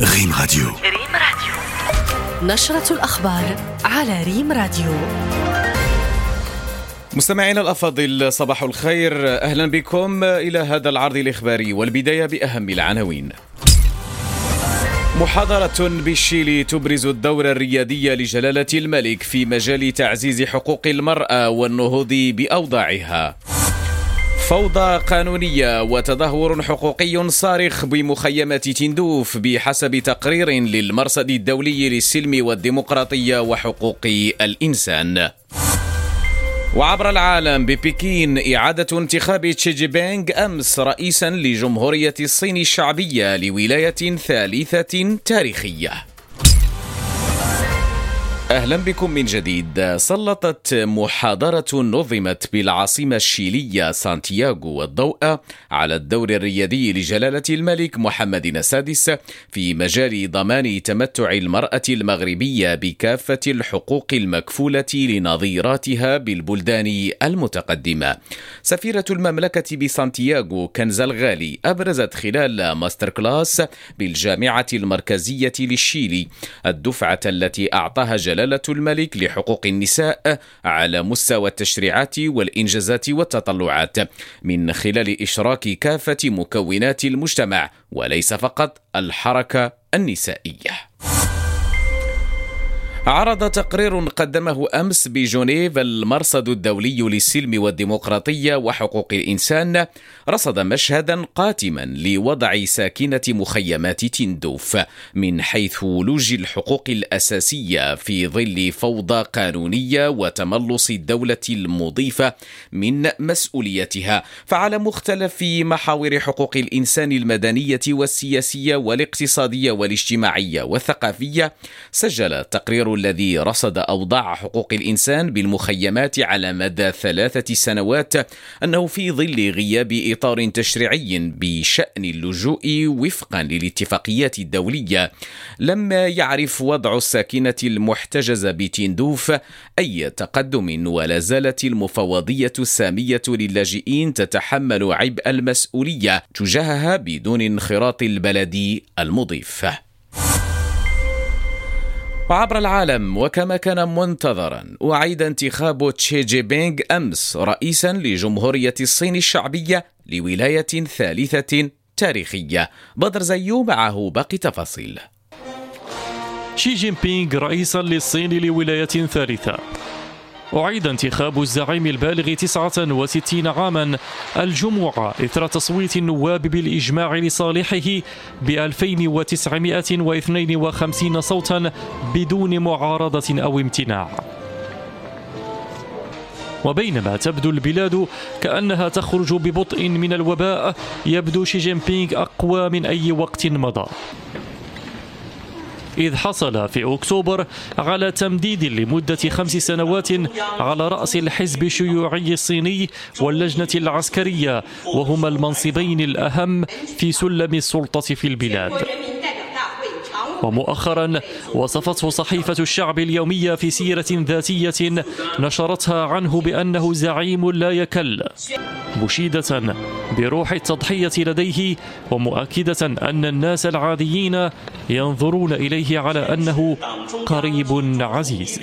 ريم راديو. ريم راديو. نشرة الأخبار على ريم راديو. مستمعينا الأفاضل صباح الخير. أهلا بكم إلى هذا العرض الإخباري والبداية بأهم العناوين. محاضرة بالشيلي تبرز الدور الريادي لجلالة الملك في مجال تعزيز حقوق المرأة والنهوض بأوضاعها. فوضى قانونية وتدهور حقوقي صارخ بمخيمات تندوف بحسب تقرير للمرصد الدولي للسلم والديمقراطية وحقوق الإنسان. وعبر العالم ببكين إعادة انتخاب تشي جي بينغ أمس رئيسا لجمهورية الصين الشعبية لولاية ثالثة تاريخية أهلا بكم من جديد. سلطت محاضرة نظمت بالعاصمة الشيلية سانتياغو الضوء على الدور الريادي لجلالة الملك محمد السادس في مجال ضمان تمتع المرأة المغربية بكافة الحقوق المكفولة لنظيراتها بالبلدان المتقدمة. سفيرة المملكة بسانتياغو كنز الغالي أبرزت خلال master class بالجامعة المركزية للشيلي الدفعة التي أعطاها جلالة جلالة الملك لحقوق النساء على مستوى التشريعات والإنجازات والتطلعات من خلال إشراك كافة مكونات المجتمع وليس فقط الحركة النسائية. عرض تقرير قدمه أمس بجنيف المرصد الدولي للسلم والديمقراطية وحقوق الإنسان رصد مشهدا قاتما لوضع ساكنة مخيمات تندوف من حيث ولوج الحقوق الأساسية في ظل فوضى قانونية وتملص الدولة المضيفة من مسؤوليتها. فعلى مختلف محاور حقوق الإنسان المدنية والسياسية والاقتصادية والاجتماعية والثقافية سجل تقرير الذي رصد أوضاع حقوق الإنسان بالمخيمات على مدى ثلاثة سنوات أنه في ظل غياب إطار تشريعي بشأن اللجوء وفقا للاتفاقيات الدولية لم يعرف وضع الساكنة المحتجزة بتندوف أي تقدم ولا زالت المفوضية السامية للاجئين تتحمل عبء المسؤولية تجاهها بدون انخراط البلد المضيف. وعبر العالم وكما كان منتظرا أعيد انتخاب تشي جي بينغ أمس رئيسا لجمهورية الصين الشعبية لولاية ثالثة تاريخية. بدر زيو معه باقي تفاصيل. شي جين بينغ رئيسا للصين لولاية ثالثة. أعيد انتخاب الزعيم البالغ 69 عاما. الجمعة إثر تصويت النواب بالإجماع لصالحه ب 2952 صوتا بدون معارضة أو امتناع. وبينما تبدو البلاد كأنها تخرج ببطء من الوباء يبدو شي جين بينغ أقوى من أي وقت مضى. إذ حصل في أكتوبر على تمديد لمدة خمس سنوات على رأس الحزب الشيوعي الصيني واللجنة العسكرية وهما المنصبين الأهم في سلم السلطة في البلاد. ومؤخرا وصفته صحيفة الشعب اليومية في سيرة ذاتية نشرتها عنه بأنه زعيم لا يكل مشيدة بروح التضحية لديه ومؤكدة أن الناس العاديين ينظرون إليه على أنه قريب عزيز.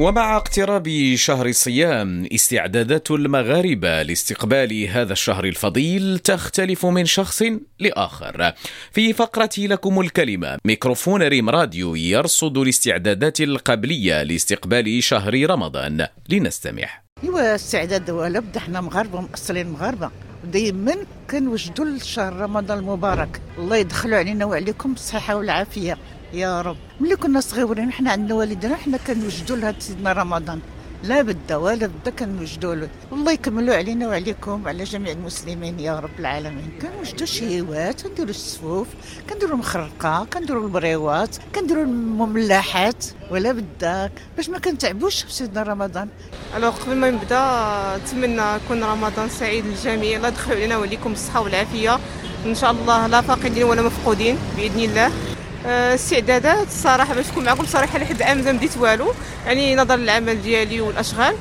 ومع اقتراب شهر الصيام استعدادات المغاربة لاستقبال هذا الشهر الفضيل تختلف من شخص لآخر. في فقرة لكم الكلمة ميكروفون ريم راديو يرصد الاستعدادات القبلية لاستقبال شهر رمضان لنستمع. ايوا استعداد ولا بدا إحنا مغاربة مأصلين مغاربة دائما كنوجدوا لشهر رمضان المبارك الله يدخلوا علينا وعليكم بالصحه والعافية يا رب. ملي كنا صغيرين حنا عندنا والدنا حنا كنوجدوا لها سيدنا رمضان. لا بد ولا بد كنوجدوا له. الله يكملوا علينا وعليكم وعلى جميع المسلمين يا رب العالمين. كنوجدوا شهيوات كنديروا السفوف كنديروا المخرقة كنديروا البريوات كنديروا المملحات ولا بدك باش ما كنتعبوش في سيدنا رمضان. alors قبل ما نبدأ نتمنى يكون رمضان سعيد للجميع. الله يدخل علينا وعليكم بالصحه والعافية. إن شاء الله لا فاقدين ولا مفقودين بإذن الله. استعدادات. الصراحه باش نكون معكم صريحه لحد الآن ما بديت والو. يعني نظرا للعمل ديالي والأشغال.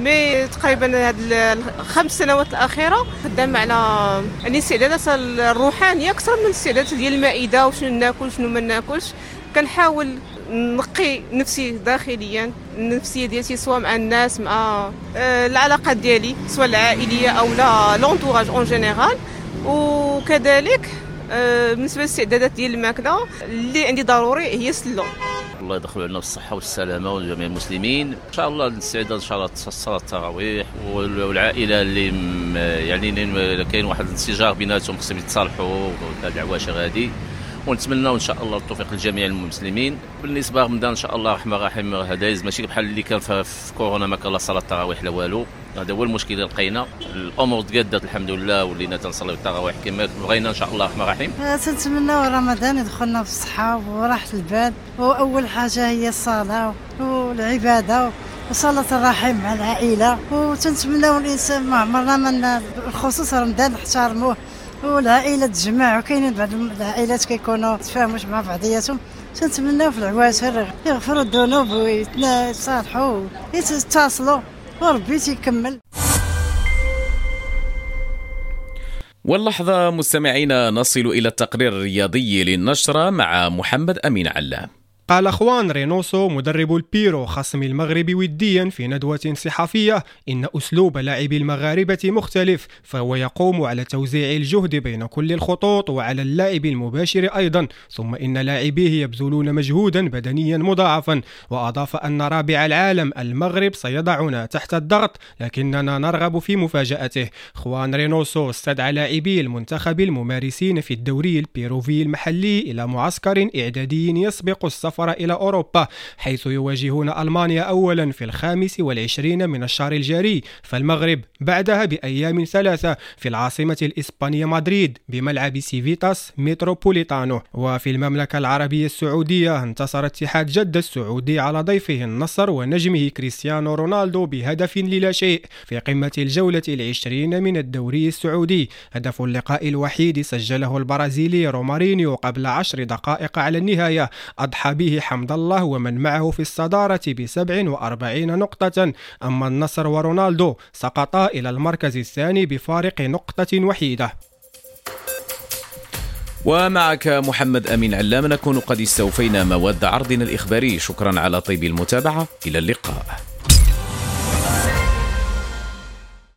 mais تقريبا هاد الخمس سنوات الأخيرة خدام على يعني الاستعدادات الروحانية أكثر من الاستعدادات ديال المائدة وشنو ناكل شنو ما ناكلش. كنحاول نقي نفسي داخليا النفسيه ديالتي سواء مع الناس مع آه، العلاقات ديالي سواء العائلية أو لا l'entourage en général وكذلك آه، بالنسبة للاستعدادات ديال الماكلة اللي عندي ضروري هي السلو الله يدخل علينا بالصحة والسلامة وجميع المسلمين. إن شاء الله الاستعداد إن شاء الله صلاة التراويح والعائلة اللي يعني كاين واحد الانسجام بيناتهم خصهم يتصالحوا هذه العواشر هذه ونتمنى إن شاء الله التوفيق لجميع المسلمين. بالنسبة لرمضان إن شاء الله رحمة رحيم هذا ماشي بحال اللي كان في كورونا ما كان لا صلاة التراويح لا والو. هذا هو المشكل اللي لقينا. الأمور تقادت الحمد لله ولينا تنصليو التراويح كما بغينا إن شاء الله الرحمن الرحيم. تنتمنى رمضان يدخلنا في الصحة وراحة البال. وأول حاجة هي الصلاة والعبادة وصلاة الرحم مع العائلة. وتنتمنى الإنسان ما عمرنا من بخصوص رمضان نحترموه. والعائلة تجمع وكاينين بعض العائلات كيكونوا تفاهموش مع بعضياتهم. تنتمناو في العواشر يغفروا الذنوب ويتصالحوا ويتصلوا وربي تيكمل. واللحظة مستمعينا نصل إلى التقرير الرياضي للنشرة مع محمد أمين علام. قال خوان رينوسو مدرب البيرو خصم المغرب وديا في ندوة صحفية إن أسلوب لاعبي المغاربة مختلف فهو يقوم على توزيع الجهد بين كل الخطوط وعلى اللاعب المباشر أيضا ثم إن لاعبيه يبذلون مجهودا بدنيا مضاعفا. وأضاف أن رابع العالم المغرب سيضعنا تحت الضغط لكننا نرغب في مفاجأته. خوان رينوسو استدعى لاعبي المنتخب الممارسين في الدوري البيروفي المحلي إلى معسكر إعدادي يسبق السفر السفر إلى أوروبا حيث يواجهون ألمانيا أولا في الخامس والعشرين من الشهر الجاري فالمغرب بعدها بأيام ثلاثة في العاصمة الإسبانية مدريد بملعب سيفيتاس متروبوليتانو وفي المملكة العربية السعودية انتصر اتحاد جدة السعودي على ضيفه النصر ونجمه كريستيانو رونالدو بهدف للا شيء في قمة الجولة العشرين من الدوري السعودي. هدف اللقاء الوحيد سجله البرازيلي رومارينيو قبل عشر دقائق على النهاية أضحى به حمد الله ومن معه في الصدارة ب 47 نقطة. أما النصر ورونالدو سقطا إلى المركز الثاني بفارق نقطة وحيدة. ومعك محمد أمين علام نكون قد استوفينا مواد عرضنا الإخباري. شكرا على طيب المتابعة. إلى اللقاء.